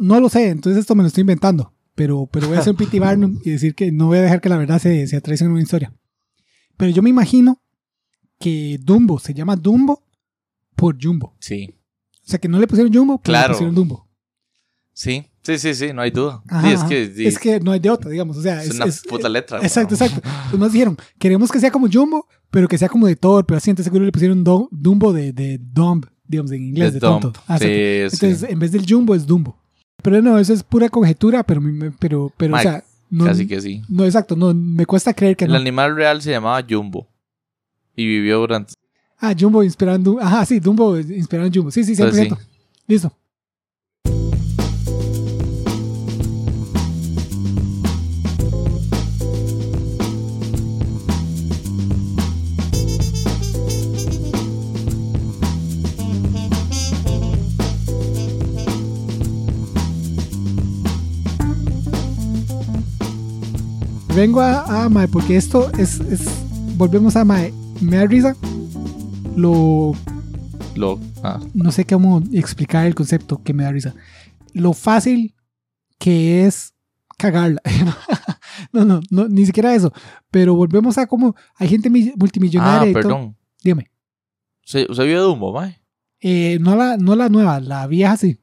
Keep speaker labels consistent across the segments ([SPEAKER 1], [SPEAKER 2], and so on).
[SPEAKER 1] No lo sé, entonces esto me lo estoy inventando. Pero, pero voy a un P.T. Barnum y decir que no voy a dejar que la verdad se, se en una historia. Pero yo me imagino que Dumbo se llama Dumbo por Jumbo.
[SPEAKER 2] Sí.
[SPEAKER 1] O sea, que no le pusieron Jumbo, pero
[SPEAKER 2] Claro.
[SPEAKER 1] le pusieron Dumbo.
[SPEAKER 2] Sí, sí, sí, sí, no hay duda.
[SPEAKER 1] Ajá,
[SPEAKER 2] Sí, es que,
[SPEAKER 1] es que no hay de otra, digamos. O sea,
[SPEAKER 2] es
[SPEAKER 1] es,
[SPEAKER 2] una
[SPEAKER 1] es-
[SPEAKER 2] puta letra.
[SPEAKER 1] Exacto, exacto. Pues nos dijeron, queremos que sea como Jumbo, pero que sea como de Thor, pero así, entonces seguro le pusieron Do- Dumbo de, de Dumb, digamos, en inglés, de
[SPEAKER 2] dumb.
[SPEAKER 1] tonto. Ah,
[SPEAKER 2] Sí, sí.
[SPEAKER 1] Entonces, en vez del Jumbo es Dumbo. Pero no, eso es pura conjetura, pero, pero, pero o sea, no,
[SPEAKER 2] Casi que sí.
[SPEAKER 1] no, exacto, no, me cuesta creer que
[SPEAKER 2] El
[SPEAKER 1] no.
[SPEAKER 2] animal real se llamaba Jumbo. Y vivió durante.
[SPEAKER 1] Ah, Jumbo Dumbo. Ajá, sí, Dumbo inspirado en Jumbo. Sí, sí, 100%.
[SPEAKER 2] Entonces,
[SPEAKER 1] Listo. Vengo a, a Mae, porque esto es, es. Volvemos a Mae. Me da risa. Lo
[SPEAKER 2] Lo, ah,
[SPEAKER 1] no sé cómo explicar el concepto que me da risa. Lo fácil que es cagarla. no, no, no, ni siquiera eso. Pero volvemos a cómo hay gente mi- multimillonaria
[SPEAKER 2] ah
[SPEAKER 1] y todo.
[SPEAKER 2] perdón.
[SPEAKER 1] Dígame.
[SPEAKER 2] ¿Usted, usted vio Dumbo, mae?
[SPEAKER 1] Eh, no, la, no la nueva, la vieja sí.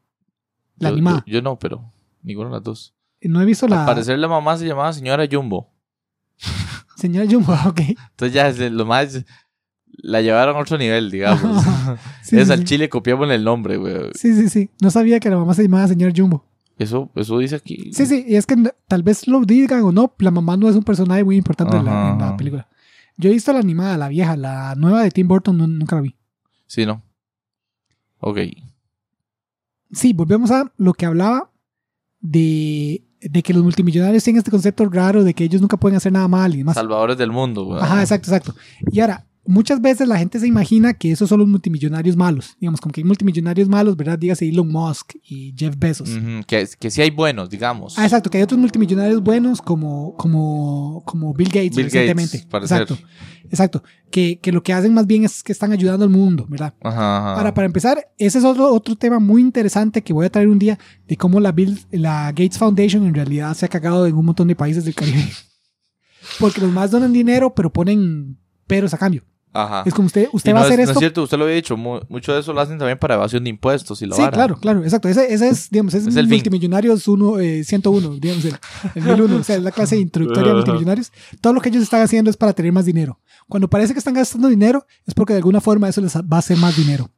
[SPEAKER 1] La
[SPEAKER 2] Yo-
[SPEAKER 1] animada.
[SPEAKER 2] Yo, yo no, pero ninguna de las dos.
[SPEAKER 1] No he visto la
[SPEAKER 2] Al parecer la mamá se llamaba señora Jumbo.
[SPEAKER 1] señora Jumbo. Ok.
[SPEAKER 2] Entonces ya es- lo más la llevaron a otro nivel, digamos.
[SPEAKER 1] Sí,
[SPEAKER 2] es
[SPEAKER 1] sí,
[SPEAKER 2] al
[SPEAKER 1] sí.
[SPEAKER 2] chile copiamos el nombre, güey.
[SPEAKER 1] Sí, sí, sí. No sabía que la mamá se llamaba señora Jumbo.
[SPEAKER 2] Eso, eso dice aquí.
[SPEAKER 1] Sí, sí, y es que tal vez lo digan o no, la mamá no es un personaje muy importante en la, en película. Yo he visto la animada, la vieja, la nueva de Tim Burton, no- nunca la vi.
[SPEAKER 2] Sí, ¿no? Ok.
[SPEAKER 1] Sí, volvemos a lo que hablaba de, de que los multimillonarios tienen este concepto raro de que ellos nunca pueden hacer nada mal y demás.
[SPEAKER 2] Salvadores del mundo, güey.
[SPEAKER 1] Ajá, exacto, exacto. Y ahora, muchas veces la gente se imagina que esos son los multimillonarios malos. Digamos, como que hay multimillonarios malos, ¿verdad? Dígase Elon Musk y Jeff Bezos.
[SPEAKER 2] Que, que sí hay buenos, digamos.
[SPEAKER 1] Ah, exacto, que hay otros multimillonarios buenos como, como, como Bill Gates
[SPEAKER 2] Bill
[SPEAKER 1] recientemente.
[SPEAKER 2] Gates,
[SPEAKER 1] exacto, exacto. Que, que lo que hacen más bien es que están ayudando al mundo, ¿verdad?
[SPEAKER 2] Ajá, ajá.
[SPEAKER 1] Para, para empezar, ese es otro, otro tema muy interesante que voy a traer un día de cómo la, Bill, la Gates Foundation en realidad se ha cagado en un montón de países del Caribe. Porque los más donan dinero, pero ponen peros a cambio.
[SPEAKER 2] Ajá.
[SPEAKER 1] Es como usted, usted
[SPEAKER 2] Y
[SPEAKER 1] va
[SPEAKER 2] no
[SPEAKER 1] a hacer
[SPEAKER 2] es, no
[SPEAKER 1] esto.
[SPEAKER 2] es cierto, usted lo había dicho, mu- mucho de eso lo hacen también para evasión de impuestos y la
[SPEAKER 1] Sí,
[SPEAKER 2] vara.
[SPEAKER 1] claro, claro, exacto. Ese, ese es, digamos, es,
[SPEAKER 2] Es el fin.
[SPEAKER 1] multimillonarios uno, eh, 101, digamos, el, el 1001, o sea, es la clase introductoria de multimillonarios. Todo lo que ellos están haciendo es para tener más dinero. Cuando parece que están gastando dinero, es porque de alguna forma eso les va a hacer más dinero.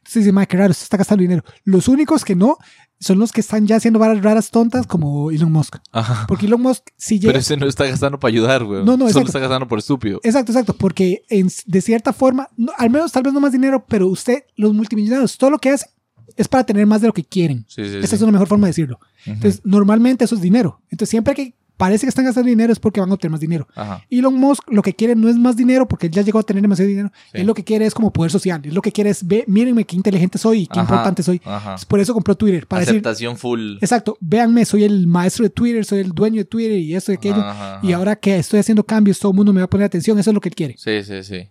[SPEAKER 1] Entonces dice, "Mae, qué raro, usted está gastando dinero. Los únicos que no son los que están ya haciendo varas raras tontas como Elon Musk.
[SPEAKER 2] Ajá.
[SPEAKER 1] Porque Elon Musk sí llega...
[SPEAKER 2] Pero ese no está gastando para ayudar, güey.
[SPEAKER 1] No, no,
[SPEAKER 2] Solo
[SPEAKER 1] exacto.
[SPEAKER 2] está gastando por estúpido.
[SPEAKER 1] Exacto, exacto, porque en- de cierta forma, no- al menos tal vez no más dinero, pero usted, los multimillonarios, todo lo que hacen es para tener más de lo que quieren.
[SPEAKER 2] Sí, sí,
[SPEAKER 1] Esa
[SPEAKER 2] sí.
[SPEAKER 1] es una mejor forma de decirlo. Entonces, normalmente eso es dinero. Entonces, siempre que parece que están gastando dinero es porque van a obtener más dinero.
[SPEAKER 2] Ajá.
[SPEAKER 1] Elon Musk lo que quiere no es más dinero porque él ya llegó a tener demasiado dinero.
[SPEAKER 2] Sí.
[SPEAKER 1] Él lo que quiere es como poder social. Él lo que quiere es, ve, mírenme qué inteligente soy y qué
[SPEAKER 2] Ajá.
[SPEAKER 1] importante soy.
[SPEAKER 2] Ajá.
[SPEAKER 1] Por eso compró Twitter. Para decir,
[SPEAKER 2] Aceptación full.
[SPEAKER 1] exacto, véanme, soy el maestro de Twitter, soy el dueño de Twitter y esto y aquello. Y ahora que estoy haciendo cambios, todo el mundo me va a poner atención. Eso es lo que él quiere.
[SPEAKER 2] Sí, sí, sí.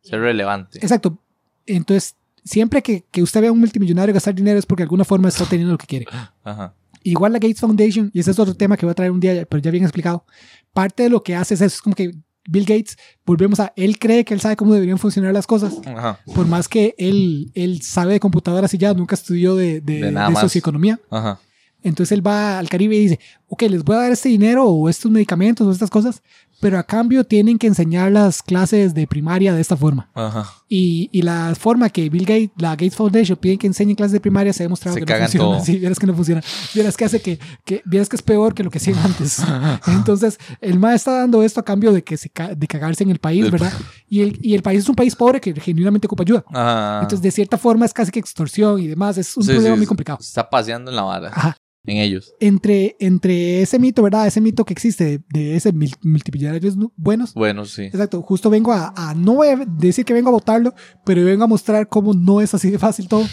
[SPEAKER 2] Ser relevante.
[SPEAKER 1] Exacto. Entonces, siempre que, que usted vea a un multimillonario gastar dinero es porque de alguna forma está teniendo lo que quiere.
[SPEAKER 2] Ajá.
[SPEAKER 1] Igual la Gates Foundation, y ese es otro tema que voy a traer un día, pero ya bien explicado, parte de lo que hace es, eso, es como que Bill Gates, volvemos a, él cree que él sabe cómo deberían funcionar las cosas,
[SPEAKER 2] Ajá.
[SPEAKER 1] por más que él, él sabe de computadoras y ya nunca estudió de, de,
[SPEAKER 2] De
[SPEAKER 1] de socioeconomía.
[SPEAKER 2] Ajá.
[SPEAKER 1] Entonces él va al Caribe y dice, ok, les voy a dar este dinero o estos medicamentos o estas cosas, pero a cambio tienen que enseñar las clases de primaria de esta forma.
[SPEAKER 2] Ajá.
[SPEAKER 1] Y, y la forma que Bill Gates, la Gates Foundation piden que enseñen clases de primaria se ha demostrado
[SPEAKER 2] Se
[SPEAKER 1] que no funciona.
[SPEAKER 2] todo.
[SPEAKER 1] Sí, vieras que no funciona. Vieras que hace que, que, vieras que es peor que lo que hacían antes. Entonces, el MA está dando esto a cambio de que se ca- de cagarse en el país, ¿verdad? Y el, y el país es un país pobre que genuinamente ocupa ayuda.
[SPEAKER 2] Ajá.
[SPEAKER 1] Entonces, de cierta forma es casi que extorsión y demás. Es un
[SPEAKER 2] Sí,
[SPEAKER 1] problema
[SPEAKER 2] sí,
[SPEAKER 1] muy complicado.
[SPEAKER 2] Se Está paseando en la vara.
[SPEAKER 1] Ajá.
[SPEAKER 2] En ellos.
[SPEAKER 1] Entre, entre ese mito, ¿verdad? Ese mito que existe de, de ese nu- buenos.
[SPEAKER 2] Bueno, sí.
[SPEAKER 1] Exacto, justo vengo a, a- no voy a decir que vengo a votarlo, pero vengo a mostrar cómo no es así de fácil todo.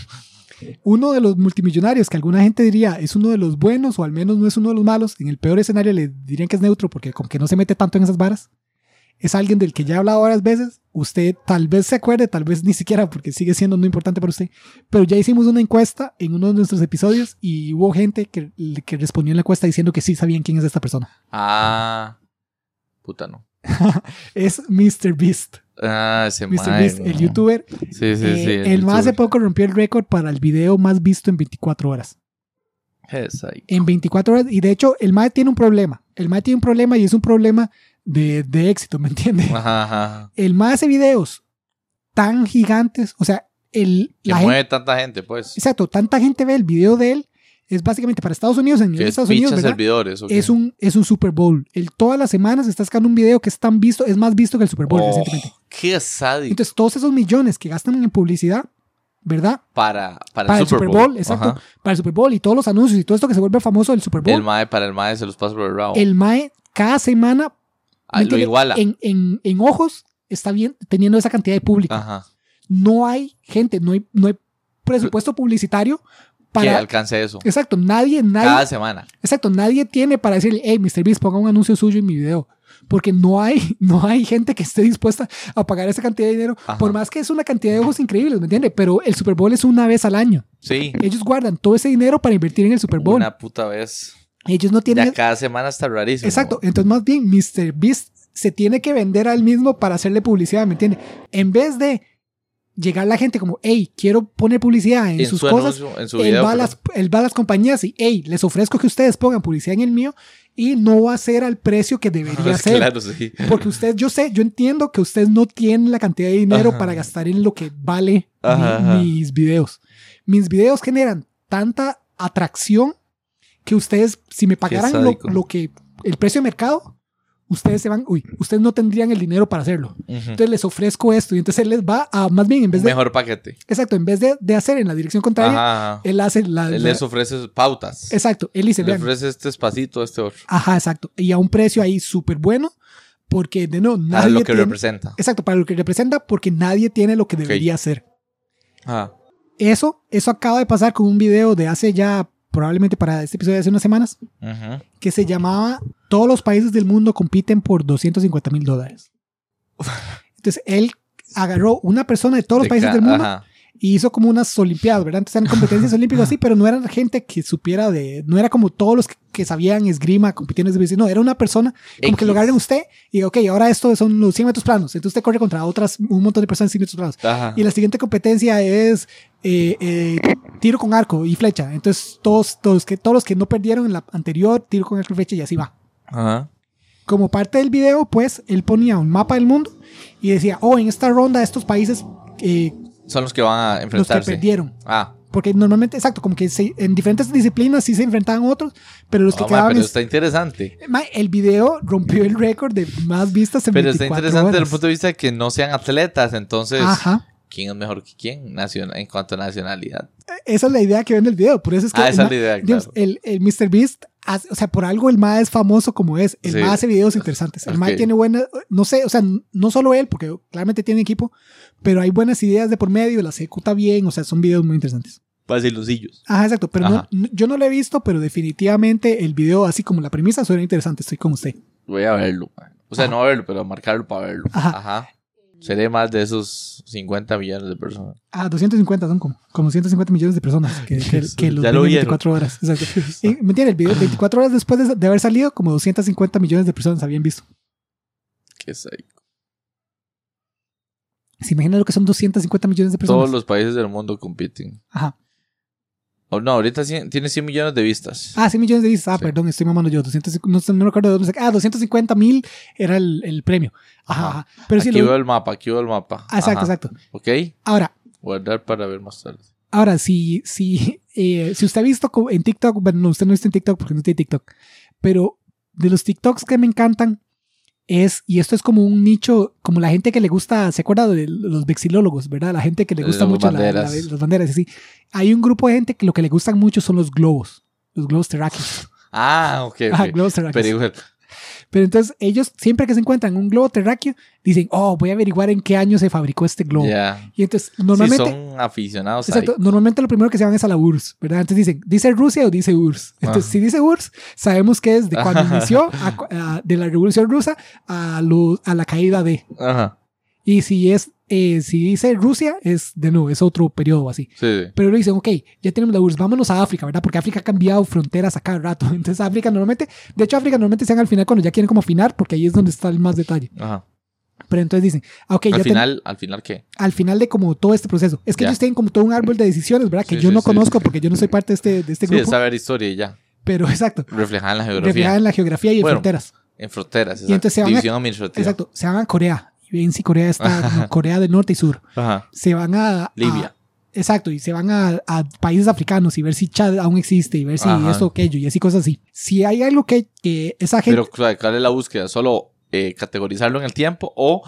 [SPEAKER 1] Uno de los multimillonarios que alguna gente diría es uno de los buenos o al menos no es uno de los malos, en el peor escenario le dirían que es neutro porque como que no se mete tanto en esas varas, es alguien del que ya he hablado varias veces. Usted tal vez se acuerde, tal vez ni siquiera, porque sigue siendo no importante para usted. Pero ya hicimos una encuesta en uno de nuestros episodios y hubo gente que, que respondió en la encuesta diciendo que sí sabían quién es esta persona.
[SPEAKER 2] Ah. Puta, no.
[SPEAKER 1] es Mr. Beast.
[SPEAKER 2] Ah, ese
[SPEAKER 1] Mr. Beast, el youtuber.
[SPEAKER 2] Sí, sí,
[SPEAKER 1] Eh,
[SPEAKER 2] sí.
[SPEAKER 1] el más hace poco rompió el récord para el video más visto en 24 horas.
[SPEAKER 2] Ahí.
[SPEAKER 1] En 24 horas. Y de hecho, el MAE tiene un problema. El MAE tiene un problema y es un problema de, de éxito, ¿me entiende?
[SPEAKER 2] Ajá, ajá.
[SPEAKER 1] El MAE hace videos tan gigantes. O sea, el,
[SPEAKER 2] Que
[SPEAKER 1] la gente,
[SPEAKER 2] mueve tanta gente, pues.
[SPEAKER 1] exacto, tanta gente ve el video de él. Es básicamente para Estados Unidos, en Estados Unidos, ¿verdad?
[SPEAKER 2] servidores. ¿o qué?
[SPEAKER 1] Es un, es un Super Bowl. El, todas las semanas está sacando un video que es tan visto, es más visto que el Super Bowl
[SPEAKER 2] Oh,
[SPEAKER 1] recientemente.
[SPEAKER 2] Qué sádico.
[SPEAKER 1] Entonces, todos esos millones que gastan en publicidad, ¿verdad?
[SPEAKER 2] para, para,
[SPEAKER 1] Para
[SPEAKER 2] el Super Bowl.
[SPEAKER 1] exacto.
[SPEAKER 2] Ajá.
[SPEAKER 1] Para el Super Bowl y todos los anuncios y todo esto que se vuelve famoso del Super Bowl.
[SPEAKER 2] El mae, para el mae se los pasa por el rabo.
[SPEAKER 1] el MAE cada semana
[SPEAKER 2] Ah.
[SPEAKER 1] En, en, en ojos está bien teniendo esa cantidad de público.
[SPEAKER 2] Ajá.
[SPEAKER 1] No hay gente, no hay, no hay presupuesto publicitario
[SPEAKER 2] Que
[SPEAKER 1] para.
[SPEAKER 2] alcance eso.
[SPEAKER 1] Exacto, nadie, nadie,
[SPEAKER 2] Cada semana.
[SPEAKER 1] exacto, nadie tiene para decirle, hey, Mr. Beast, ponga un anuncio suyo en mi video. Porque no hay, no hay gente que esté dispuesta a pagar esa cantidad de dinero,
[SPEAKER 2] Ajá.
[SPEAKER 1] por más que es una cantidad de ojos increíbles, ¿me entiende? Pero el Super Bowl es una vez al año.
[SPEAKER 2] Sí.
[SPEAKER 1] Ellos guardan todo ese dinero para invertir en el Super Bowl.
[SPEAKER 2] Una puta vez.
[SPEAKER 1] Ellos no tienen.
[SPEAKER 2] Ya cada semana está rarísimo.
[SPEAKER 1] Exacto. Entonces, más bien, Mr. Beast se tiene que vender al mismo para hacerle publicidad, ¿me entiende? En vez de llegar la gente como, hey, quiero poner publicidad en,
[SPEAKER 2] En
[SPEAKER 1] sus
[SPEAKER 2] su
[SPEAKER 1] cosas,
[SPEAKER 2] anuncio, en su
[SPEAKER 1] él,
[SPEAKER 2] video.
[SPEAKER 1] va a
[SPEAKER 2] pero-
[SPEAKER 1] las, él va a las compañías y, hey, les ofrezco que ustedes pongan publicidad en el mío y no va a ser al precio que debería ser.
[SPEAKER 2] claro, sí.
[SPEAKER 1] Porque usted, yo sé, yo entiendo que ustedes no tienen la cantidad de dinero
[SPEAKER 2] Ajá.
[SPEAKER 1] para gastar en lo que vale mi-
[SPEAKER 2] Ajá, ajá.
[SPEAKER 1] mis videos. Mis videos generan tanta atracción que ustedes, si me pagaran lo, lo que el precio de mercado, ustedes se van, uy, ustedes no tendrían el dinero para hacerlo.
[SPEAKER 2] Ujú.
[SPEAKER 1] Entonces les ofrezco esto y entonces él les va a, más bien, en vez de,
[SPEAKER 2] mejor paquete.
[SPEAKER 1] exacto, en vez de, de hacer en la dirección contraria,
[SPEAKER 2] Ajá, ajá.
[SPEAKER 1] él hace la,
[SPEAKER 2] Él
[SPEAKER 1] la-
[SPEAKER 2] les ofrece pautas.
[SPEAKER 1] exacto, él dice,
[SPEAKER 2] Le ofrece este espacito, este otro.
[SPEAKER 1] ajá, exacto, y a un precio ahí súper bueno, porque de no,
[SPEAKER 2] Para
[SPEAKER 1] nadie
[SPEAKER 2] lo que
[SPEAKER 1] tiene-
[SPEAKER 2] representa.
[SPEAKER 1] Exacto, para lo que representa, porque nadie tiene lo que debería hacer.
[SPEAKER 2] Ajá.
[SPEAKER 1] Eso, eso acaba de pasar con un video de hace ya, probablemente para este episodio de hace unas semanas, que se llamaba Todos los países del mundo compiten por 250 mil dólares. Entonces, él agarró una persona de todos los
[SPEAKER 2] De
[SPEAKER 1] países del mundo
[SPEAKER 2] Ajá.
[SPEAKER 1] Y hizo como unas olimpiadas, ¿verdad? Entonces eran competencias olímpicas así, pero no eran gente que supiera de, no era como todos los que, que sabían esgrima compitiendo en esgrima, no, era una persona como que lo
[SPEAKER 2] X.
[SPEAKER 1] agarren usted y, ok, ahora esto son los 100 metros planos, entonces usted corre contra otras, un montón de personas en 100 metros planos.
[SPEAKER 2] Ajá.
[SPEAKER 1] Y la siguiente competencia es eh, eh, tiro con arco y flecha. Entonces, todos, todos, que, todos los que no perdieron en la anterior, tiro con arco y flecha y así va.
[SPEAKER 2] Ajá.
[SPEAKER 1] Como parte del video, pues, él ponía un mapa del mundo y decía, oh, en esta ronda estos países, eh,
[SPEAKER 2] Son los que van a
[SPEAKER 1] los que
[SPEAKER 2] enfrentarse.
[SPEAKER 1] perdieron.
[SPEAKER 2] Ah,
[SPEAKER 1] Porque normalmente, exacto, como que se- en diferentes disciplinas sí se enfrentaban otros, pero los que
[SPEAKER 2] oh, ma,
[SPEAKER 1] quedaban...
[SPEAKER 2] pero
[SPEAKER 1] es-
[SPEAKER 2] está interesante.
[SPEAKER 1] Ma, el video rompió el récord de más vistas en
[SPEAKER 2] Pero está
[SPEAKER 1] 24
[SPEAKER 2] interesante desde el
[SPEAKER 1] horas.
[SPEAKER 2] punto de vista de que no sean atletas. Entonces,
[SPEAKER 1] Ajá.
[SPEAKER 2] ¿quién es mejor que quién Nacion- en cuanto a nacionalidad?
[SPEAKER 1] Esa es la idea que ven en el video. Por eso es que
[SPEAKER 2] Ah, esa es la idea,
[SPEAKER 1] digamos,
[SPEAKER 2] claro.
[SPEAKER 1] el, el Mr. Beast, hace- o sea, por algo el MA es famoso como es. El
[SPEAKER 2] Sí.
[SPEAKER 1] MA hace videos interesantes. El MA
[SPEAKER 2] Ok.
[SPEAKER 1] tiene buenas, no sé, o sea, no solo él, porque claramente tiene equipo, pero hay buenas ideas de por medio, las ejecuta bien, o sea, son videos muy interesantes.
[SPEAKER 2] Facilosillos.
[SPEAKER 1] Ajá, exacto, pero
[SPEAKER 2] Ajá.
[SPEAKER 1] no- yo no lo he visto, pero definitivamente el video, así como la premisa, suena interesante. Estoy con usted.
[SPEAKER 2] Voy a verlo. man. O sea,
[SPEAKER 1] Ajá.
[SPEAKER 2] no verlo, pero marcarlo para verlo.
[SPEAKER 1] Ajá.
[SPEAKER 2] Seré Seré más de esos 50 millones de personas.
[SPEAKER 1] Ah, 250 son como, como 150 millones de personas que, que, que los
[SPEAKER 2] Ya lo
[SPEAKER 1] en
[SPEAKER 2] vieron.
[SPEAKER 1] 24 horas. Exacto. Y, ¿Me entiendes? El video 24 horas después de, de haber salido, como 250 millones de personas habían visto.
[SPEAKER 2] Qué psycho.
[SPEAKER 1] ¿Se imagina lo que son 250 millones de personas?
[SPEAKER 2] Todos los países del mundo compiten.
[SPEAKER 1] Ajá.
[SPEAKER 2] Oh, no, ahorita tiene 100 millones de vistas.
[SPEAKER 1] Ah, 100 millones de vistas. Ah,
[SPEAKER 2] Sí.
[SPEAKER 1] perdón, estoy mamando yo. 200, no, no saqué. Ah, 250 mil era el, el premio. Ajá. Pero sí,
[SPEAKER 2] aquí
[SPEAKER 1] lo-
[SPEAKER 2] veo el mapa, aquí veo el mapa.
[SPEAKER 1] Ah, exacto,
[SPEAKER 2] Ajá.
[SPEAKER 1] exacto.
[SPEAKER 2] Ok,
[SPEAKER 1] Ahora,
[SPEAKER 2] guardar para ver más tarde.
[SPEAKER 1] ahora, si, si, eh, si usted ha visto en TikTok, bueno, no, usted no visto en TikTok porque no tiene TikTok, pero de los TikToks que me encantan es, y esto es como un nicho, como la gente que le gusta, ¿se acuerda de los vexilólogos, verdad? La gente que le gusta mucho la- la-
[SPEAKER 2] banderas.
[SPEAKER 1] las banderas, y así. Hay un grupo de gente que lo que le gustan mucho son los globos, los globos terráqueos.
[SPEAKER 2] Ah, ok, ok.
[SPEAKER 1] Ajá, globos terráqueos.
[SPEAKER 2] Pero
[SPEAKER 1] Pero entonces ellos, siempre que se encuentran un globo terráqueo, dicen, oh, voy a averiguar en qué año se fabricó este globo.
[SPEAKER 2] Ya.
[SPEAKER 1] Y entonces,
[SPEAKER 2] Sí,
[SPEAKER 1] normalmente,
[SPEAKER 2] son aficionados
[SPEAKER 1] exacto, normalmente lo primero que se van es a la URSS, ¿verdad? Entonces dicen, ¿dice Rusia o dice URSS? Entonces,
[SPEAKER 2] Ajá.
[SPEAKER 1] si dice URSS, sabemos que es de cuando inició, a a- de la Revolución Rusa a, a la caída de.
[SPEAKER 2] Ajá.
[SPEAKER 1] Y si es, eh, si dice Rusia, es de nuevo, es otro periodo así.
[SPEAKER 2] Sí, sí.
[SPEAKER 1] Pero le dicen, ok, ya tenemos la URSS, vámonos a África, ¿verdad? Porque África ha cambiado fronteras a cada rato. Entonces África normalmente, de hecho África normalmente se al final cuando ya quieren como afinar, porque ahí es donde está el más detalle.
[SPEAKER 2] Ajá.
[SPEAKER 1] Pero entonces dicen, ah, ok, ya
[SPEAKER 2] al
[SPEAKER 1] ten-
[SPEAKER 2] final, al final, ¿qué?
[SPEAKER 1] al final de como todo este proceso. Es que
[SPEAKER 2] Ya.
[SPEAKER 1] ellos tienen como todo un árbol de decisiones, ¿verdad? Que
[SPEAKER 2] Sí,
[SPEAKER 1] yo
[SPEAKER 2] sí,
[SPEAKER 1] no
[SPEAKER 2] sí.
[SPEAKER 1] conozco porque yo no soy parte de este, de este
[SPEAKER 2] Sí,
[SPEAKER 1] grupo.
[SPEAKER 2] es saber historia y ya.
[SPEAKER 1] Pero exacto,
[SPEAKER 2] Reflejada en la geografía.
[SPEAKER 1] reflejada en la geografía y en
[SPEAKER 2] Bueno,
[SPEAKER 1] fronteras.
[SPEAKER 2] En fronteras.
[SPEAKER 1] Y entonces se van a-
[SPEAKER 2] División administrativa.
[SPEAKER 1] Exacto, se van a Corea. Y ven si Corea está, como Corea del Norte y Sur.
[SPEAKER 2] Ajá.
[SPEAKER 1] Se van a... a-
[SPEAKER 2] Libia.
[SPEAKER 1] Exacto, y se van a, a países africanos y ver si Chad aún existe y ver si
[SPEAKER 2] Ajá.
[SPEAKER 1] esto aquello y así cosas así. Si hay algo que, que esa gente...
[SPEAKER 2] Pero, ¿cuál es la búsqueda? ¿Solo eh, categorizarlo en el tiempo? ¿O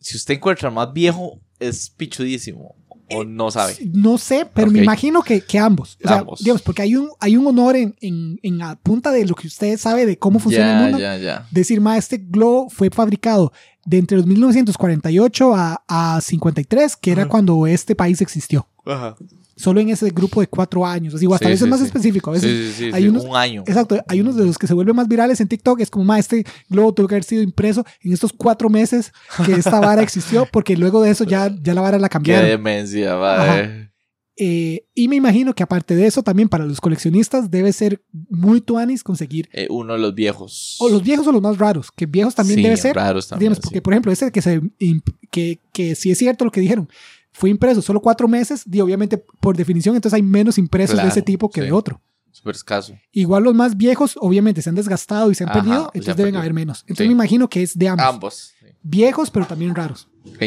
[SPEAKER 2] si usted encuentra más viejo, es pichudísimo? ¿O no sabe?
[SPEAKER 1] No sé, pero me
[SPEAKER 2] Ok.
[SPEAKER 1] imagino que, que ambos. O sea,
[SPEAKER 2] Ambos.
[SPEAKER 1] digamos, porque hay un, hay un honor en, en, en la punta de lo que usted sabe de cómo funciona el mundo.
[SPEAKER 2] ya, ya.
[SPEAKER 1] Decir, ma, este globo fue fabricado de entre los 1948 a, a 53, que era
[SPEAKER 2] Ajá.
[SPEAKER 1] cuando este país existió.
[SPEAKER 2] Ajá.
[SPEAKER 1] Solo en ese grupo de cuatro años. Así, o hasta
[SPEAKER 2] Sí,
[SPEAKER 1] a veces
[SPEAKER 2] sí,
[SPEAKER 1] más
[SPEAKER 2] sí.
[SPEAKER 1] específico. A veces
[SPEAKER 2] Sí, sí, sí,
[SPEAKER 1] hay unos-
[SPEAKER 2] un año.
[SPEAKER 1] Exacto, hay unos de los que se vuelven más virales en TikTok, es como, ma, este globo tuvo que haber sido impreso en estos cuatro meses que esta vara existió, porque luego de eso ya, ya la vara la
[SPEAKER 2] Qué
[SPEAKER 1] cambiaron.
[SPEAKER 2] demencia, va.
[SPEAKER 1] Eh, y me imagino que aparte de eso, también para los coleccionistas debe ser muy tuanis conseguir,
[SPEAKER 2] Eh, uno de los viejos.
[SPEAKER 1] o los viejos o los más raros, que viejos también
[SPEAKER 2] Sí,
[SPEAKER 1] debe ser,
[SPEAKER 2] raros también.
[SPEAKER 1] digamos, porque por ejemplo, ese que, se, que, que si es cierto lo que dijeron, fue impreso solo cuatro meses, y obviamente por definición, entonces hay menos impresos de
[SPEAKER 2] Claro,
[SPEAKER 1] ese tipo que
[SPEAKER 2] sí.
[SPEAKER 1] de otro.
[SPEAKER 2] Súper escaso.
[SPEAKER 1] Igual los más viejos, obviamente, se han desgastado y se han
[SPEAKER 2] Ajá,
[SPEAKER 1] perdido, entonces deben
[SPEAKER 2] perdido.
[SPEAKER 1] haber menos. Entonces
[SPEAKER 2] Sí.
[SPEAKER 1] me imagino que es de ambos.
[SPEAKER 2] Ambos. Sí.
[SPEAKER 1] Viejos, pero también raros.
[SPEAKER 2] Ok.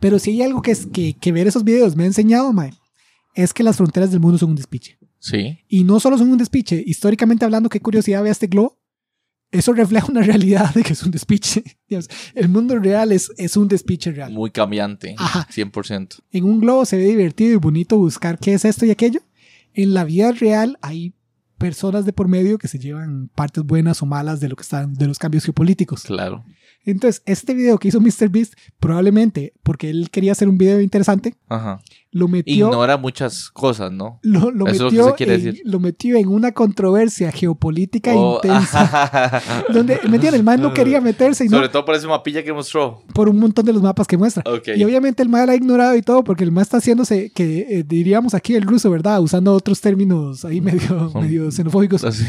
[SPEAKER 1] Pero si hay algo que, es, que, que ver esos videos me ha enseñado, mae, es que las fronteras del mundo son un despiche.
[SPEAKER 2] Sí.
[SPEAKER 1] Y no solo son un despiche, históricamente hablando, qué curiosidad ve este globo. Eso refleja una realidad de que es un despiche. El mundo real es, es un despiche real.
[SPEAKER 2] Muy cambiante.
[SPEAKER 1] Ajá.
[SPEAKER 2] 100%.
[SPEAKER 1] En un globo se ve divertido y bonito buscar qué es esto y aquello. En la vida real hay personas de por medio que se llevan partes buenas o malas de lo que están de los cambios geopolíticos.
[SPEAKER 2] Claro.
[SPEAKER 1] Entonces, este video que hizo MrBeast, probablemente porque él quería hacer un video interesante,
[SPEAKER 2] Ajá.
[SPEAKER 1] Lo metió
[SPEAKER 2] Ignora muchas cosas, ¿no?
[SPEAKER 1] lo, lo
[SPEAKER 2] Eso es lo que
[SPEAKER 1] metió
[SPEAKER 2] se quiere
[SPEAKER 1] en,
[SPEAKER 2] decir.
[SPEAKER 1] lo metió en una controversia geopolítica
[SPEAKER 2] Oh,
[SPEAKER 1] intensa. donde, ¿me entiendes? El man no quería meterse y no,
[SPEAKER 2] Sobre todo por ese mapilla que mostró.
[SPEAKER 1] por un montón de los mapas que muestra.
[SPEAKER 2] Ok.
[SPEAKER 1] Y obviamente el mal ha ignorado y todo porque el mal está haciéndose, que eh, diríamos aquí el ruso, ¿verdad? Usando otros términos ahí medio, medio xenofóbicos.
[SPEAKER 2] Así.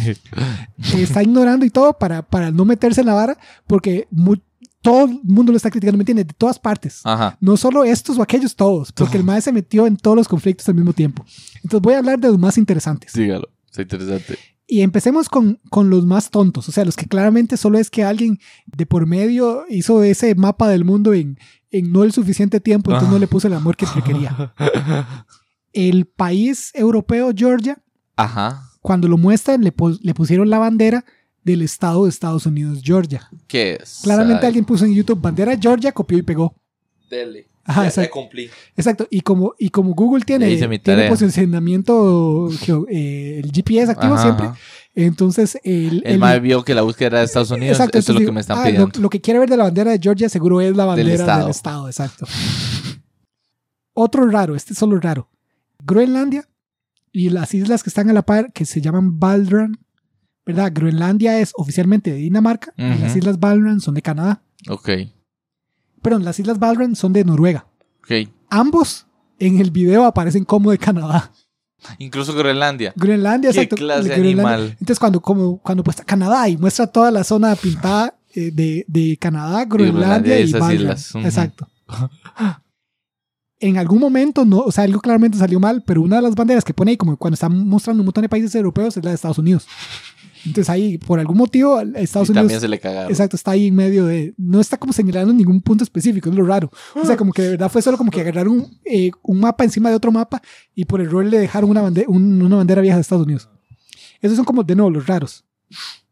[SPEAKER 1] está ignorando y todo para, para no meterse en la vara porque mu- todo el mundo lo está criticando, ¿me entiendes? De todas partes.
[SPEAKER 2] Ajá.
[SPEAKER 1] No solo estos o aquellos, todos. Porque el. MAE se metió en todos los conflictos al mismo tiempo. Entonces voy a hablar de los más interesantes.
[SPEAKER 2] Dígalo. Está interesante.
[SPEAKER 1] Y empecemos con, con los más tontos. O sea, los que claramente solo es que alguien de por medio hizo ese mapa del mundo en, en no el suficiente tiempo, entonces no le puso el amor que requería. El país europeo, Georgia,
[SPEAKER 2] Ajá.
[SPEAKER 1] cuando lo muestran, le, le pusieron la bandera del estado de Estados Unidos, Georgia.
[SPEAKER 2] ¿Qué es?
[SPEAKER 1] Claramente
[SPEAKER 2] Ay,
[SPEAKER 1] alguien puso en YouTube bandera Georgia, copió y pegó.
[SPEAKER 2] Dele.
[SPEAKER 1] Ajá,
[SPEAKER 2] Ya- ya
[SPEAKER 1] exacto.
[SPEAKER 2] cumplí.
[SPEAKER 1] Exacto. Y como, y como Google tiene, tiene posicionamiento, eh, el GPS activo
[SPEAKER 2] Ajá,
[SPEAKER 1] siempre,
[SPEAKER 2] ajá.
[SPEAKER 1] entonces el,
[SPEAKER 2] El mae vio que la búsqueda era de Estados Unidos.
[SPEAKER 1] Exacto,
[SPEAKER 2] Eso es lo que me están
[SPEAKER 1] ah,
[SPEAKER 2] pidiendo.
[SPEAKER 1] Lo, lo que quiere ver de la bandera de Georgia seguro es la bandera del
[SPEAKER 2] estado.
[SPEAKER 1] estado, exacto. Otro raro, este es solo raro. Groenlandia y las islas que están a la par, que se llaman Baldran, ¿verdad? Groenlandia es oficialmente de Dinamarca y las islas Baldran son de Canadá.
[SPEAKER 2] Ok.
[SPEAKER 1] Perdón, las islas Baldran son de Noruega.
[SPEAKER 2] Ok.
[SPEAKER 1] Ambos en el video aparecen como de Canadá.
[SPEAKER 2] Incluso Groenlandia.
[SPEAKER 1] Groenlandia,
[SPEAKER 2] ¿Qué
[SPEAKER 1] exacto.
[SPEAKER 2] clase
[SPEAKER 1] Groenlandia.
[SPEAKER 2] animal?
[SPEAKER 1] Entonces, cuando, como, cuando muestra Canadá y muestra toda la zona pintada eh, de, de Canadá, Groenlandia
[SPEAKER 2] y
[SPEAKER 1] y,
[SPEAKER 2] esas islas. Ujú.
[SPEAKER 1] Exacto. En algún momento, no, o sea, algo claramente salió mal, pero una de las banderas que pone ahí, como cuando están mostrando un montón de países europeos, es la de Estados Unidos. Entonces ahí, por algún motivo, Estados
[SPEAKER 2] y
[SPEAKER 1] Unidos
[SPEAKER 2] también se le cagaron.
[SPEAKER 1] Exacto, está ahí en medio de. No está como señalando ningún punto específico, es lo raro. O sea, como que de verdad fue solo como que agarraron un, eh, un mapa encima de otro mapa y por error le dejaron una, bande- un- una bandera vieja de Estados Unidos. Esos son como de nuevo los raros.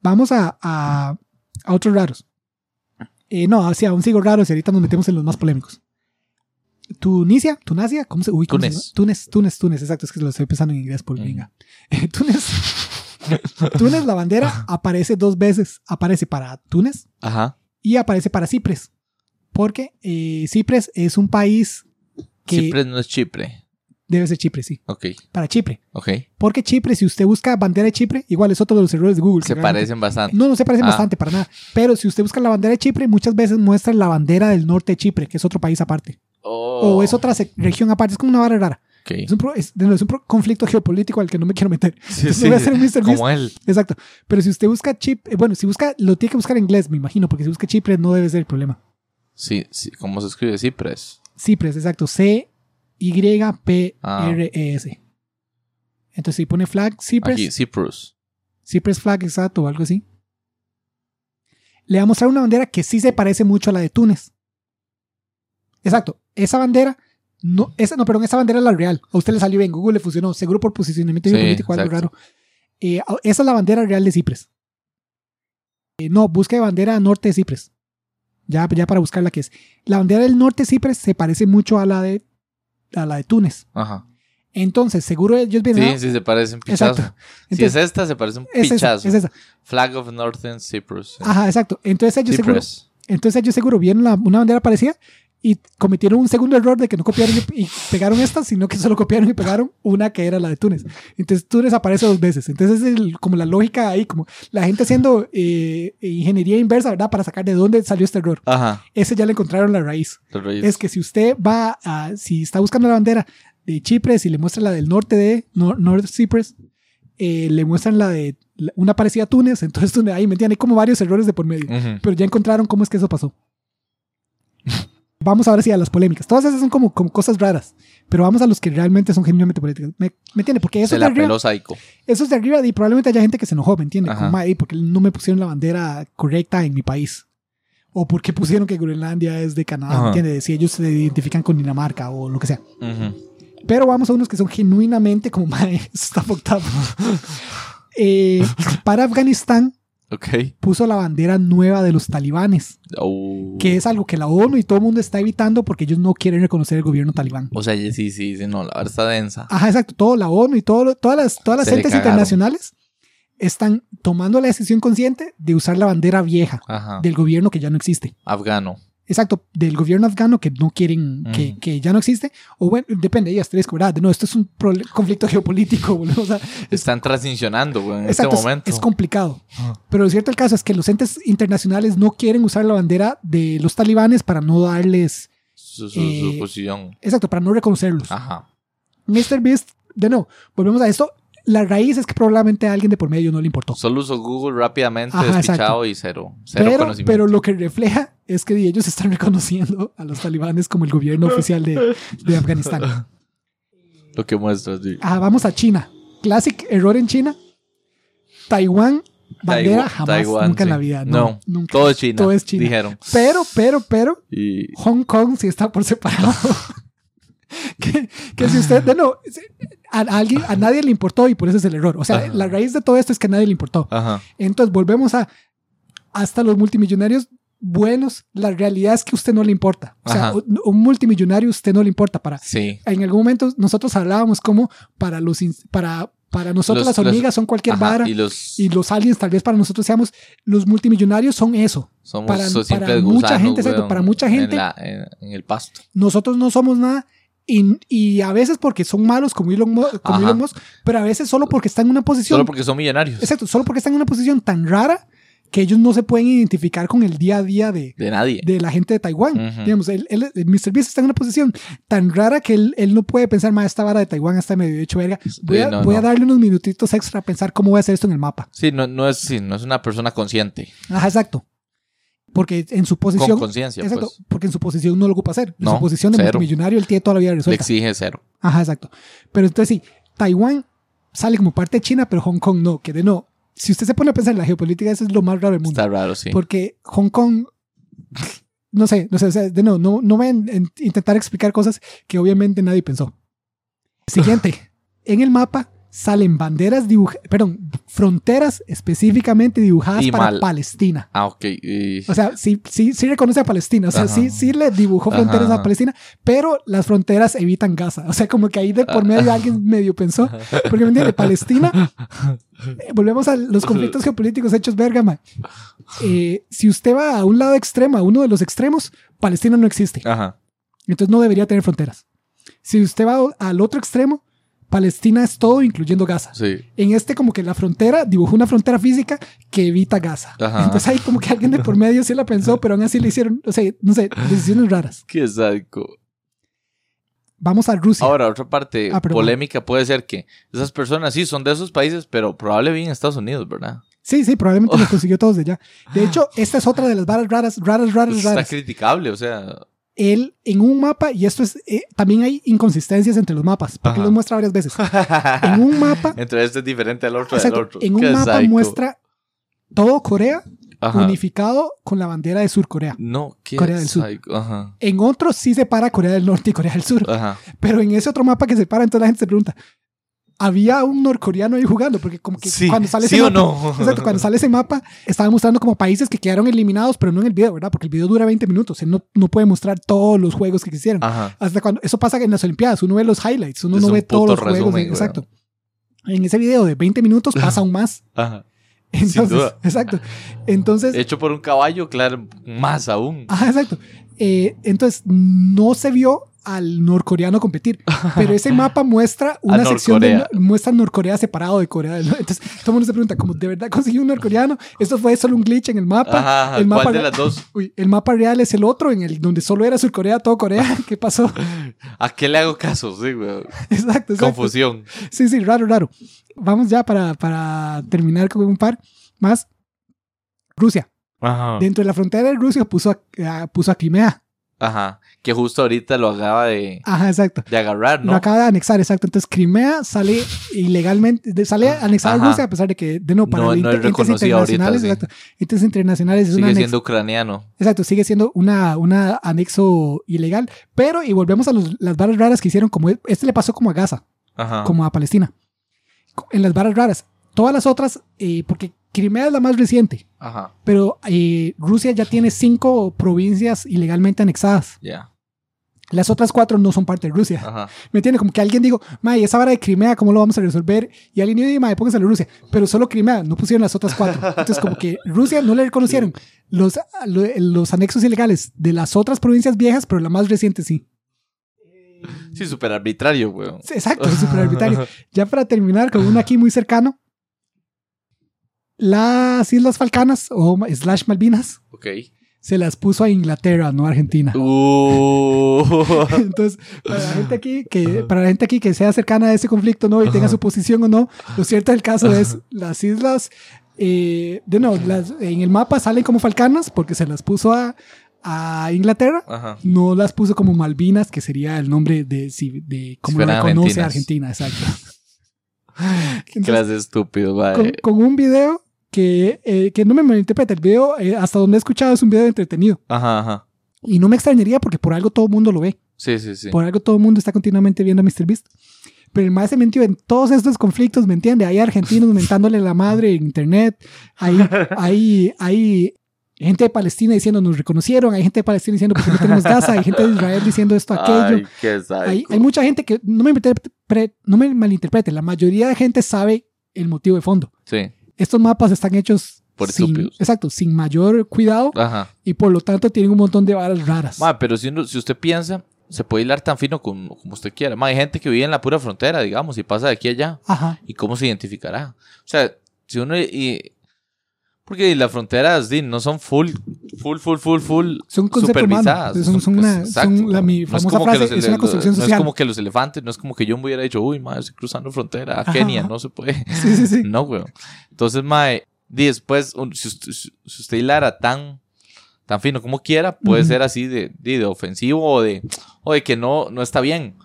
[SPEAKER 1] Vamos a, a, a otros raros. Eh, no, sí, aún sigo raros y ahorita nos metemos en los más polémicos. Tunisia, Tunasia, ¿cómo se, uy, ¿cómo se
[SPEAKER 2] Túnez.
[SPEAKER 1] Túnez, Túnez, Túnez, exacto, es que lo estoy pensando en inglés por
[SPEAKER 2] Mm.
[SPEAKER 1] venga. Túnez. Túnez, la bandera, aparece dos veces. Aparece para Túnez
[SPEAKER 2] Ajá.
[SPEAKER 1] y aparece para Cipres. Porque eh, Cipres es un país que
[SPEAKER 2] Chipre no es Chipre.
[SPEAKER 1] debe ser Chipre, sí.
[SPEAKER 2] Ok,
[SPEAKER 1] Para Chipre.
[SPEAKER 2] ok.
[SPEAKER 1] Porque Chipre, si usted busca bandera de Chipre, igual es otro de los errores de Google.
[SPEAKER 2] Se parecen bastante.
[SPEAKER 1] No, no se parecen
[SPEAKER 2] Ah.
[SPEAKER 1] bastante para nada. Pero si usted busca la bandera de Chipre, muchas veces muestra la bandera del norte de Chipre, que es otro país aparte.
[SPEAKER 2] Oh.
[SPEAKER 1] O es otra región aparte. Es como una vara rara. Es un, pro- es- es un conflicto geopolítico al que no me quiero meter.
[SPEAKER 2] Sí,
[SPEAKER 1] voy a hacer un Mr.
[SPEAKER 2] Como él.
[SPEAKER 1] Exacto. Pero si usted busca Chip, eh, bueno, si busca, lo tiene que buscar en inglés, me imagino, porque si busca Chipre no debe ser el problema.
[SPEAKER 2] Sí, sí. ¿Cómo se escribe? Cipres.
[SPEAKER 1] Cipres, exacto. C-Y-P-R-E-S. Entonces, si pone flag, Cypress,
[SPEAKER 2] Aquí, Cyprus.
[SPEAKER 1] Cypress flag, exacto, o algo así. Le va a mostrar una bandera que sí se parece mucho a la de Túnez. Exacto. Esa bandera, no, esa, no, perdón, esa bandera es la real. A usted le salió bien, Google le funcionó, seguro por posicionamiento
[SPEAKER 2] Sí,
[SPEAKER 1] geopolítico, algo
[SPEAKER 2] exacto.
[SPEAKER 1] raro. Eh, esa es la bandera real de Cypress. Eh, no, busque bandera norte de Cypress. Ya, ya para buscar la que es. La bandera del norte de Cypress se parece mucho a la de, a la de Túnez.
[SPEAKER 2] Ajá.
[SPEAKER 1] Entonces, seguro ellos
[SPEAKER 2] Sí,
[SPEAKER 1] vienen.
[SPEAKER 2] sí, se parecen pichazo.
[SPEAKER 1] Exacto.
[SPEAKER 2] si es esta, se parece un
[SPEAKER 1] es esa,
[SPEAKER 2] pichazo.
[SPEAKER 1] es esa.
[SPEAKER 2] Flag of Northern Cyprus.
[SPEAKER 1] Ajá, exacto. Entonces ellos seguro, entonces ellos seguro vieron la- una bandera parecida y cometieron un segundo error de que no copiaron y, y pegaron esta, sino que solo copiaron y pegaron una que era la de Túnez. Entonces Túnez aparece dos veces. Entonces es el- como la lógica ahí, como la gente haciendo eh, ingeniería inversa, ¿verdad? Para sacar de dónde salió este error.
[SPEAKER 2] Ajá.
[SPEAKER 1] Ese ya le encontraron la raíz.
[SPEAKER 2] Los reyes.
[SPEAKER 1] Es que si usted va a, si está buscando la bandera de Chipre, si le muestra la del norte de Nor- North Cyprus, eh, le muestran la de la- una parecida a Túnez, entonces ahí metían hay como varios errores de por medio, pero ya encontraron cómo es que eso pasó. Vamos ahora sí a las polémicas. Todas esas son como, como cosas raras, pero vamos a los que realmente son genuinamente políticas. ¿Me, me entiende? Porque eso
[SPEAKER 2] Se
[SPEAKER 1] es de
[SPEAKER 2] la
[SPEAKER 1] arriba,
[SPEAKER 2] peló Psycho.
[SPEAKER 1] esos de arriba y probablemente haya gente que se enojó, ¿me entiende?
[SPEAKER 2] Ajá.
[SPEAKER 1] Como, "Mae, porque no me pusieron la bandera correcta en mi país. O porque pusieron que Groenlandia es de Canadá, ¿me
[SPEAKER 2] Ajá.
[SPEAKER 1] entiende? Si ellos se identifican con Dinamarca o lo que sea.
[SPEAKER 2] Ujú.
[SPEAKER 1] Pero vamos a unos que son genuinamente como, mae, está fucked up". Eh, para Afganistán
[SPEAKER 2] Ok.
[SPEAKER 1] puso la bandera nueva de los talibanes,
[SPEAKER 2] Oh.
[SPEAKER 1] que es algo que la ONU y todo el mundo está evitando porque ellos no quieren reconocer el gobierno talibán.
[SPEAKER 2] O sea, sí, sí, sí, no, la verdad está densa.
[SPEAKER 1] Ajá, exacto. Todo la ONU y todo, todas las, todas las
[SPEAKER 2] Se
[SPEAKER 1] entes internacionales están tomando la decisión consciente de usar la bandera vieja
[SPEAKER 2] Ajá.
[SPEAKER 1] del gobierno que ya no existe.
[SPEAKER 2] Afgano.
[SPEAKER 1] Exacto, del gobierno afgano que no quieren, que,
[SPEAKER 2] Ujú.
[SPEAKER 1] que ya no existe. O bueno, depende, ya estrés, ¿verdad? No, esto es un conflicto geopolítico, boludo. O sea,
[SPEAKER 2] Están transicionando, güey, en
[SPEAKER 1] exacto,
[SPEAKER 2] este
[SPEAKER 1] es-
[SPEAKER 2] momento.
[SPEAKER 1] es complicado.
[SPEAKER 2] Ajá.
[SPEAKER 1] Pero lo cierto el caso es que los entes internacionales no quieren usar la bandera de los talibanes para no darles,
[SPEAKER 2] Su, su,
[SPEAKER 1] Eh,
[SPEAKER 2] su posición.
[SPEAKER 1] exacto, para no reconocerlos.
[SPEAKER 2] Ajá.
[SPEAKER 1] Mr. Beast, de nuevo, volvemos a esto. La raíz es que probablemente a alguien de por medio no le importó.
[SPEAKER 2] Solo usó Google rápidamente,
[SPEAKER 1] Ajá,
[SPEAKER 2] despichado y cero. Cero
[SPEAKER 1] Pero,
[SPEAKER 2] conocimiento.
[SPEAKER 1] pero lo que refleja es que ellos están reconociendo a los talibanes como el gobierno oficial de, de Afganistán.
[SPEAKER 2] Lo que muestra, sí.
[SPEAKER 1] Ajá, vamos a China. Classic error en China. Taiwán, bandera
[SPEAKER 2] Taiwán,
[SPEAKER 1] jamás,
[SPEAKER 2] Taiwán,
[SPEAKER 1] nunca en la vida. No,
[SPEAKER 2] No,
[SPEAKER 1] nunca.
[SPEAKER 2] Todo es China.
[SPEAKER 1] Todo es China.
[SPEAKER 2] Dijeron.
[SPEAKER 1] Pero, pero, pero,
[SPEAKER 2] Y
[SPEAKER 1] Hong Kong sí está por separado. que, que si usted, de no, a, a alguien, a nadie le importó y por eso es el error. O sea,
[SPEAKER 2] Ajá.
[SPEAKER 1] la raíz de todo esto es que a nadie le importó.
[SPEAKER 2] Ajá.
[SPEAKER 1] Entonces volvemos a hasta los multimillonarios buenos, la realidad es que a usted no le importa. O sea,
[SPEAKER 2] Ajá.
[SPEAKER 1] un, multimillonario a usted no le importa para
[SPEAKER 2] Sí.
[SPEAKER 1] en algún momento nosotros hablábamos como para los para para nosotros
[SPEAKER 2] Los-
[SPEAKER 1] las
[SPEAKER 2] los-
[SPEAKER 1] hormigas son cualquier
[SPEAKER 2] Ajá,
[SPEAKER 1] vara
[SPEAKER 2] Y
[SPEAKER 1] y,
[SPEAKER 2] los
[SPEAKER 1] los aliens tal vez para nosotros seamos los multimillonarios son eso.
[SPEAKER 2] somos
[SPEAKER 1] para- para mucha gente, exacto, para mucha gente.
[SPEAKER 2] En, la- en- en el pasto.
[SPEAKER 1] Nosotros no somos nada y, y a veces porque son malos como Elon, como. Elon Musk, pero a veces solo porque están en una posición
[SPEAKER 2] Solo porque son millonarios.
[SPEAKER 1] exacto, solo porque están en una posición tan rara que ellos no se pueden identificar con el día a día de,
[SPEAKER 2] De nadie.
[SPEAKER 1] de la gente de Taiwán.
[SPEAKER 2] Ujú.
[SPEAKER 1] Digamos, él, él- el Mr. Beast está en una posición tan rara que él, él no puede pensar, más esta vara de Taiwán está medio hecho verga. Voy, a,
[SPEAKER 2] no,
[SPEAKER 1] voy a darle unos minutitos extra a pensar cómo voy a hacer esto en el mapa.
[SPEAKER 2] Sí, no, no, es, sí, no es una persona consciente.
[SPEAKER 1] Ajá, exacto. Porque en su
[SPEAKER 2] Con
[SPEAKER 1] posición.
[SPEAKER 2] conciencia,
[SPEAKER 1] Exacto,
[SPEAKER 2] pues.
[SPEAKER 1] porque en su posición no lo ocupa hacer. En
[SPEAKER 2] No,
[SPEAKER 1] su posición de
[SPEAKER 2] cero.
[SPEAKER 1] multimillonario, él tiene toda la vida
[SPEAKER 2] Le
[SPEAKER 1] resuelta.
[SPEAKER 2] exige cero.
[SPEAKER 1] Ajá, exacto. Pero entonces sí, Taiwán sale como parte de China, pero Hong Kong no. Que de no. Si usted se pone a pensar en la geopolítica, eso es lo más raro del mundo.
[SPEAKER 2] Está raro, sí.
[SPEAKER 1] Porque Hong Kong, no sé, no sé, o sea, de no, no, no voy a en- intentar explicar cosas que obviamente nadie pensó. Siguiente, en el mapa salen banderas dibujadas, perdón, fronteras específicamente dibujadas
[SPEAKER 2] Y
[SPEAKER 1] para
[SPEAKER 2] mal.
[SPEAKER 1] Palestina.
[SPEAKER 2] Ah, ok. y-
[SPEAKER 1] O sea, sí, sí, sí reconoce a Palestina. O sea,
[SPEAKER 2] Ajá.
[SPEAKER 1] sí, sí le dibujó fronteras
[SPEAKER 2] Ajá.
[SPEAKER 1] a Palestina, pero las fronteras evitan Gaza. O sea, como que ahí de por medio alguien medio pensó. Porque me entiende, Palestina. eh, volvemos a los conflictos geopolíticos hechos verga, ma. Eh, si usted va a un lado extremo, a uno de los extremos, Palestina no existe.
[SPEAKER 2] Ajá.
[SPEAKER 1] Entonces no debería tener fronteras. Si usted va al otro extremo, Palestina es todo, incluyendo Gaza.
[SPEAKER 2] Sí.
[SPEAKER 1] En este como que la frontera, dibujó una frontera física que evita Gaza.
[SPEAKER 2] Ajá.
[SPEAKER 1] Entonces ahí como que alguien de por medio sí la pensó, pero aún así le hicieron, o sea, no sé, decisiones raras.
[SPEAKER 2] Qué sádico.
[SPEAKER 1] Vamos a Rusia.
[SPEAKER 2] Ahora, otra parte
[SPEAKER 1] Ah,
[SPEAKER 2] polémica puede ser que esas personas sí son de esos países, pero probablemente en Estados Unidos, ¿verdad?
[SPEAKER 1] Sí, sí, probablemente los consiguió todos de allá. De hecho, esta es otra de las varas raras, raras, raras,
[SPEAKER 2] Pues está
[SPEAKER 1] raras.
[SPEAKER 2] criticable, o sea.
[SPEAKER 1] Él en un mapa, y esto es, eh, también hay inconsistencias entre los mapas, porque
[SPEAKER 2] Ajá.
[SPEAKER 1] los muestra varias veces. En un mapa,
[SPEAKER 2] Entre este es diferente al otro
[SPEAKER 1] exacto,
[SPEAKER 2] del otro.
[SPEAKER 1] en un
[SPEAKER 2] Qué
[SPEAKER 1] mapa muestra todo Corea
[SPEAKER 2] Ajá.
[SPEAKER 1] unificado con la bandera de Sur Corea.
[SPEAKER 2] No, qué
[SPEAKER 1] Corea del Sur.
[SPEAKER 2] Ajá.
[SPEAKER 1] En otro sí separa Corea del Norte y Corea del Sur.
[SPEAKER 2] Ajá.
[SPEAKER 1] Pero en ese otro mapa que separa, entonces la gente se pregunta, ¿había un norcoreano ahí jugando? Porque como que
[SPEAKER 2] Sí,
[SPEAKER 1] cuando sale
[SPEAKER 2] ¿sí
[SPEAKER 1] ese
[SPEAKER 2] o
[SPEAKER 1] mapa,
[SPEAKER 2] no?
[SPEAKER 1] Exacto, cuando sale ese mapa, estaba mostrando como países que quedaron eliminados, pero no en el video, ¿verdad? Porque el video dura 20 minutos, él no, no puede mostrar todos los juegos que quisieron.
[SPEAKER 2] Ajá.
[SPEAKER 1] Hasta cuando eso pasa en las Olimpiadas, uno ve los highlights, uno
[SPEAKER 2] Es
[SPEAKER 1] no
[SPEAKER 2] un
[SPEAKER 1] ve todos los juegos.
[SPEAKER 2] resumen, güey.
[SPEAKER 1] exacto. En ese video de 20 minutos pasa aún más.
[SPEAKER 2] Ajá.
[SPEAKER 1] Entonces,
[SPEAKER 2] duda.
[SPEAKER 1] exacto. Entonces,
[SPEAKER 2] Hecho por un caballo, claro, más aún.
[SPEAKER 1] Ajá, exacto. Eh, entonces, no se vio al norcoreano competir, pero ese mapa muestra una sección de muestra Norcorea separado de Corea del. Entonces, todo el mundo se pregunta, ¿cómo de verdad consiguió un norcoreano? Esto fue solo un glitch en el mapa.
[SPEAKER 2] Ajá, ajá.
[SPEAKER 1] el mapa
[SPEAKER 2] ¿Cuál de las dos?
[SPEAKER 1] Uy, el mapa real es el otro, en el donde solo era Surcorea, todo Corea. ¿Qué pasó?
[SPEAKER 2] ¿A qué le hago caso? Sí, güey.
[SPEAKER 1] exacto, exacto.
[SPEAKER 2] Confusión.
[SPEAKER 1] Sí, sí, raro, raro. Vamos ya para, para terminar con un par más. Rusia.
[SPEAKER 2] Ajá.
[SPEAKER 1] Dentro de la frontera de Rusia puso a, a- puso a Crimea.
[SPEAKER 2] Ajá. Que justo ahorita lo acaba de,
[SPEAKER 1] Ajá, exacto.
[SPEAKER 2] de agarrar,
[SPEAKER 1] Lo
[SPEAKER 2] ¿no?
[SPEAKER 1] acaba de anexar, exacto. Entonces Crimea sale ilegalmente, de- sale anexada a. Rusia a pesar de que, de no, para
[SPEAKER 2] No- no es
[SPEAKER 1] inter-
[SPEAKER 2] ahorita,
[SPEAKER 1] internacionales,
[SPEAKER 2] sí.
[SPEAKER 1] exacto. Entes internacionales es una
[SPEAKER 2] Sigue siendo ucraniano.
[SPEAKER 1] exacto, sigue siendo una, una anexo ilegal. Pero, y volvemos a los- las varas raras que hicieron, como este le pasó como a Gaza,
[SPEAKER 2] Ajá.
[SPEAKER 1] como a Palestina. En las varas raras. Todas las otras, eh, porque Crimea es la más reciente,
[SPEAKER 2] Ajá.
[SPEAKER 1] pero eh, Rusia ya tiene cinco provincias ilegalmente anexadas.
[SPEAKER 2] Ya.
[SPEAKER 1] Las otras cuatro no son parte de Rusia.
[SPEAKER 2] Ajá.
[SPEAKER 1] ¿Me entiendes? Como que alguien dijo, Mae, esa vara de Crimea, ¿cómo lo vamos a resolver? Y alguien dijo, Mae, pónganse a Rusia. Pero solo Crimea, no pusieron las otras cuatro. Entonces, como que Rusia no le reconocieron los, lo- los anexos ilegales de las otras provincias viejas, pero la más reciente sí.
[SPEAKER 2] Sí, súper arbitrario.
[SPEAKER 1] Sí, Exacto, súper arbitrario. Ya para terminar con uno aquí muy cercano. Las Islas Falcanas o slash Malvinas
[SPEAKER 2] Ok.
[SPEAKER 1] se las puso a Inglaterra, no a Argentina.
[SPEAKER 2] Uh.
[SPEAKER 1] Entonces, para la gente aquí que, para la gente aquí que sea cercana a ese conflicto, ¿no? Y tenga su posición o no, lo cierto del caso es las islas, eh, de no, las, en el mapa salen como Falcanas porque se las puso a, a Inglaterra.
[SPEAKER 2] Ajá.
[SPEAKER 1] No las puso como Malvinas, que sería el nombre de, si- de como lo
[SPEAKER 2] argentinas.
[SPEAKER 1] Argentina, exacto. Entonces,
[SPEAKER 2] Clase de estúpido,
[SPEAKER 1] con,
[SPEAKER 2] vale.
[SPEAKER 1] con un video que, eh, que no me malinterprete, el video, eh, hasta donde he escuchado, es un video entretenido.
[SPEAKER 2] Ajá, ajá.
[SPEAKER 1] Y no me extrañaría porque por algo todo el mundo lo ve.
[SPEAKER 2] Sí, sí, sí.
[SPEAKER 1] Por algo todo el mundo está continuamente viendo a MrBeast. Pero el más se metió en todos estos conflictos, ¿me entiende? Hay argentinos mentándole la madre en internet. Hay, hay, hay gente de Palestina diciendo nos reconocieron. Hay gente de Palestina diciendo porque no tenemos Gaza. Hay gente de Israel diciendo esto, aquello.
[SPEAKER 2] Ay, qué.
[SPEAKER 1] Hay, hay mucha gente que no me, no me malinterprete. La mayoría de gente sabe el motivo de fondo.
[SPEAKER 2] Sí.
[SPEAKER 1] Estos mapas están hechos
[SPEAKER 2] Por
[SPEAKER 1] sin, exacto, sin mayor cuidado
[SPEAKER 2] Ajá.
[SPEAKER 1] y por lo tanto tienen un montón de varas raras.
[SPEAKER 2] Ma, pero si, uno- si usted piensa, se puede hilar tan fino como, como usted quiera. Ma, hay gente que vive en la pura frontera, digamos, y pasa de aquí a allá.
[SPEAKER 1] Ajá.
[SPEAKER 2] ¿Y cómo se identificará? O sea, si uno... Y, porque las fronteras no son full, full, full, full, full
[SPEAKER 1] Son
[SPEAKER 2] supervisadas.
[SPEAKER 1] Son, son una, son la, mi
[SPEAKER 2] No es
[SPEAKER 1] famosa
[SPEAKER 2] como que
[SPEAKER 1] frase,
[SPEAKER 2] los
[SPEAKER 1] es una construcción
[SPEAKER 2] No es
[SPEAKER 1] social.
[SPEAKER 2] como que los elefantes, no es como que yo me hubiera dicho, uy, madre, estoy cruzando frontera a
[SPEAKER 1] Ajá,
[SPEAKER 2] Kenia, no se puede.
[SPEAKER 1] Sí, sí, sí.
[SPEAKER 2] No, güey. Entonces, di, después, si usted, si usted hilara tan, tan fino como quiera, puede ser así de, de, de ofensivo o de, o de que no, no está bien,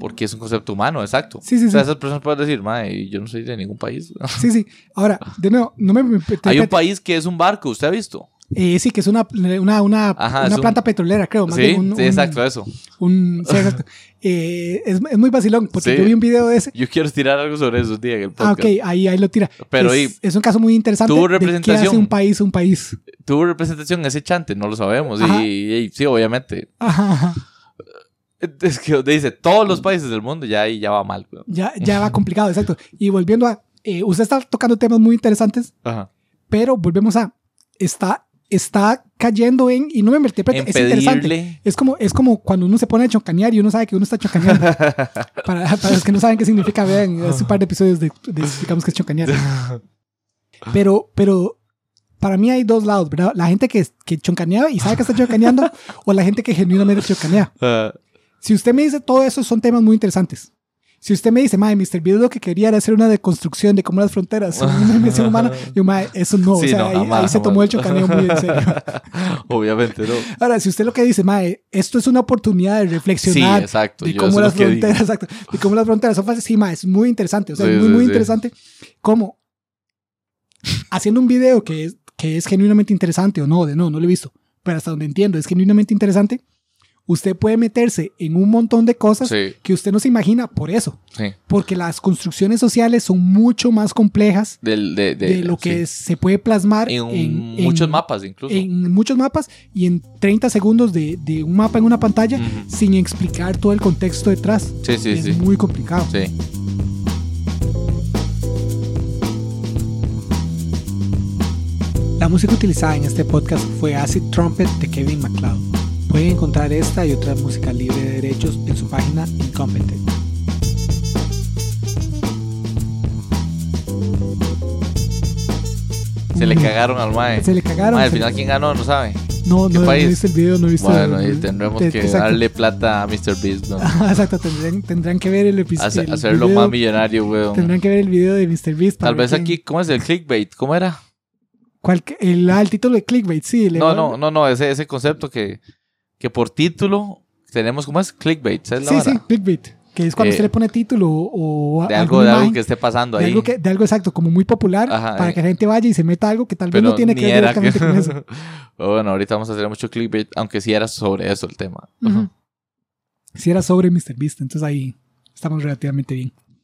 [SPEAKER 2] porque es un concepto humano, exacto.
[SPEAKER 1] Sí, sí,
[SPEAKER 2] o sea,
[SPEAKER 1] sí.
[SPEAKER 2] esas personas pueden decir, mae, yo no soy de ningún país. güey".
[SPEAKER 1] Sí, sí. Ahora, de nuevo, no me...
[SPEAKER 2] Hay un país que es un barco, ¿usted ha visto?
[SPEAKER 1] Eh, sí, que es una, una, una,
[SPEAKER 2] Ajá,
[SPEAKER 1] una
[SPEAKER 2] es un-
[SPEAKER 1] planta petrolera, creo. más
[SPEAKER 2] Sí,
[SPEAKER 1] bien un-
[SPEAKER 2] sí,
[SPEAKER 1] un-
[SPEAKER 2] exacto, eso.
[SPEAKER 1] un- sí, exacto. Eh, es, es muy vacilón, porque
[SPEAKER 2] Sí.
[SPEAKER 1] yo vi un video de ese.
[SPEAKER 2] Yo quiero tirar algo sobre eso día el
[SPEAKER 1] Ah,
[SPEAKER 2] podcast.
[SPEAKER 1] ok, ahí, ahí lo tira.
[SPEAKER 2] Pero
[SPEAKER 1] es,
[SPEAKER 2] y-
[SPEAKER 1] es un caso muy interesante.
[SPEAKER 2] tuvo
[SPEAKER 1] de qué
[SPEAKER 2] representación.
[SPEAKER 1] hace un país un país.
[SPEAKER 2] Tuvo representación ese chante, no lo sabemos. Y, y sí, obviamente.
[SPEAKER 1] Ajá.
[SPEAKER 2] Es que dice todos los países del mundo, ya ahí ya va mal.
[SPEAKER 1] Ya, ya va complicado, exacto. Y volviendo a. eh, usted está tocando temas muy interesantes,
[SPEAKER 2] Ajá.
[SPEAKER 1] pero volvemos a. Está, está cayendo en. Y no me malinterprete,
[SPEAKER 2] En
[SPEAKER 1] es interesante.
[SPEAKER 3] Es como, es como cuando uno se pone a chocanear y uno sabe que uno está chocaneando. para, para los que no saben qué significa, vean, hace un par de episodios de, de explicamos qué es chocanear. Pero, pero para mí hay dos lados, ¿verdad? La gente que, que choncanea y sabe que está chocaneando o la gente que genuinamente chocanea.
[SPEAKER 2] Ah,
[SPEAKER 1] Si usted me dice todo eso, son temas muy interesantes. Si usted me dice, madre, Mr. Beast lo que quería era hacer una deconstrucción de cómo las fronteras son una dimensión humana, yo, madre, eso no.
[SPEAKER 2] Sí,
[SPEAKER 1] o sea,
[SPEAKER 2] no,
[SPEAKER 1] ahí,
[SPEAKER 2] jamás,
[SPEAKER 1] ahí se tomó el chocaneo muy en serio.
[SPEAKER 2] Obviamente no.
[SPEAKER 1] Ahora, si usted lo que dice, madre, esto es una oportunidad de
[SPEAKER 2] Sí,
[SPEAKER 1] reflexionar
[SPEAKER 2] exacto.
[SPEAKER 1] de cómo las fronteras, exacto, de cómo las fronteras son fáciles. Sí, ma, es muy interesante. O sea,
[SPEAKER 2] Sí,
[SPEAKER 1] es muy,
[SPEAKER 2] sí,
[SPEAKER 1] muy
[SPEAKER 2] sí.
[SPEAKER 1] interesante cómo haciendo un video que es, que es genuinamente interesante o no, de no, no lo he visto, pero hasta donde entiendo es genuinamente interesante, usted puede meterse en un montón de cosas
[SPEAKER 2] Sí,
[SPEAKER 1] que usted no se imagina por eso,
[SPEAKER 2] sí.
[SPEAKER 1] porque las construcciones sociales son mucho más complejas
[SPEAKER 2] Del, de,
[SPEAKER 1] de, lo que
[SPEAKER 2] sí.
[SPEAKER 1] se puede plasmar
[SPEAKER 2] En,
[SPEAKER 1] en,
[SPEAKER 2] muchos
[SPEAKER 1] en-
[SPEAKER 2] mapas, incluso.
[SPEAKER 1] en muchos mapas y en 30 segundos de, de un mapa en una pantalla sin explicar todo el contexto detrás.
[SPEAKER 2] Sí, sí,
[SPEAKER 1] es muy complicado.
[SPEAKER 2] Sí.
[SPEAKER 1] La música utilizada en este podcast fue Acid Trumpet de Kevin MacLeod. Pueden encontrar esta y otra música libre de derechos en su página Incompetent.
[SPEAKER 2] Se le cagaron al mae.
[SPEAKER 1] Se le cagaron.
[SPEAKER 2] Mae, al final, ¿quién ganó? No sabe.
[SPEAKER 1] no,
[SPEAKER 2] ¿qué
[SPEAKER 1] no, no visto el video, no he visto
[SPEAKER 2] Bueno,
[SPEAKER 1] el-
[SPEAKER 2] ahí tendremos
[SPEAKER 1] te-
[SPEAKER 2] que
[SPEAKER 1] exacto.
[SPEAKER 2] darle plata a Mr. Beast, ¿no?
[SPEAKER 1] Exacto, tendrán, tendrán que ver el episodio.
[SPEAKER 2] Hace- hacerlo más millonario, weón.
[SPEAKER 1] Tendrán que ver el video de Mr. Beast.
[SPEAKER 2] Tal vez aquí, ¿cómo es el clickbait? ¿Cómo era?
[SPEAKER 1] cuál- el, ah, el título de clickbait, sí.
[SPEAKER 2] No, no, no, no, ese, ese concepto que, que por título tenemos, ¿cómo es? Clickbait, ¿sabes
[SPEAKER 1] Sí, sí, clickbait. Que es cuando
[SPEAKER 2] Eh,
[SPEAKER 1] usted le pone título o
[SPEAKER 2] De algo, de algo que esté pasando
[SPEAKER 1] de
[SPEAKER 2] ahí.
[SPEAKER 1] algo, que, de algo exacto, como muy popular,
[SPEAKER 2] Ajá,
[SPEAKER 1] para
[SPEAKER 2] eh.
[SPEAKER 1] que la gente vaya y se meta algo que tal vez
[SPEAKER 2] Pero
[SPEAKER 1] no tiene que ver directamente
[SPEAKER 2] que-
[SPEAKER 1] con eso.
[SPEAKER 2] Bueno, ahorita vamos a hacer mucho clickbait, aunque sí era sobre eso el tema.
[SPEAKER 1] Ujú. Si era sobre Mr. Beast, entonces ahí estamos relativamente bien.